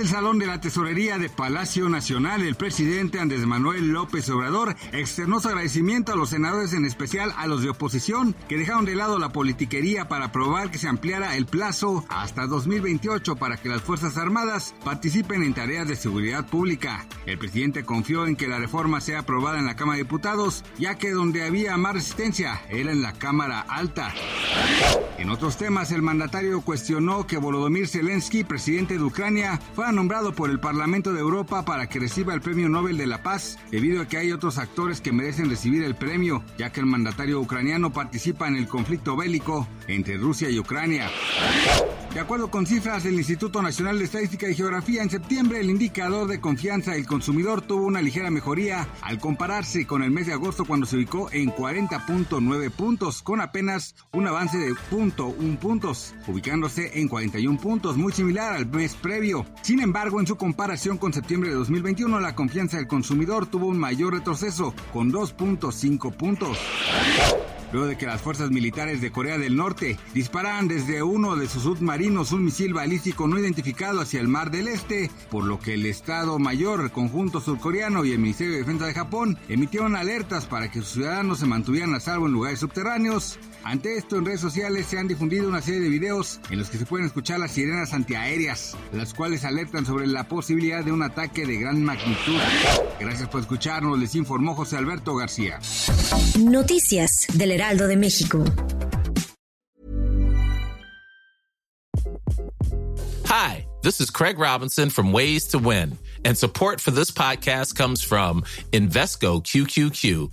El Salón de la Tesorería de Palacio Nacional, el presidente Andrés Manuel López Obrador externó su agradecimiento a los senadores, en especial a los de oposición, que dejaron de lado la politiquería para aprobar que se ampliara el plazo hasta 2028 para que las Fuerzas Armadas participen en tareas de seguridad pública. El presidente confió en que la reforma sea aprobada en la Cámara de Diputados, ya que donde había más resistencia era en la Cámara Alta. En otros temas, el mandatario cuestionó que Volodymyr Zelensky, presidente de Ucrania, fue nombrado por el Parlamento de Europa para que reciba el Premio Nobel de la Paz, debido a que hay otros actores que merecen recibir el premio, ya que el mandatario ucraniano participa en el conflicto bélico entre Rusia y Ucrania. De acuerdo con cifras del Instituto Nacional de Estadística y Geografía, en septiembre el indicador de confianza del consumidor tuvo una ligera mejoría al compararse con el mes de agosto cuando se ubicó en 40.9 puntos, con apenas un avance de 0.1 puntos, ubicándose en 41 puntos, muy similar al mes previo. Sin embargo, en su comparación con septiembre de 2021, la confianza del consumidor tuvo un mayor retroceso, con 2.5 puntos luego de que las fuerzas militares de Corea del Norte dispararan desde uno de sus submarinos un misil balístico no identificado hacia el Mar del Este, por lo que el Estado Mayor, el conjunto surcoreano y el Ministerio de Defensa de Japón emitieron alertas para que sus ciudadanos se mantuvieran a salvo en lugares subterráneos. Ante esto, en redes sociales se han difundido una serie de videos en los que se pueden escuchar las sirenas antiaéreas, las cuales alertan sobre la posibilidad de un ataque de gran magnitud. Gracias por escucharnos, les informó José Alberto García. Noticias del Heraldo de México. Hi, this is Craig Robinson from Ways to Win, and support for this podcast comes from Invesco QQQ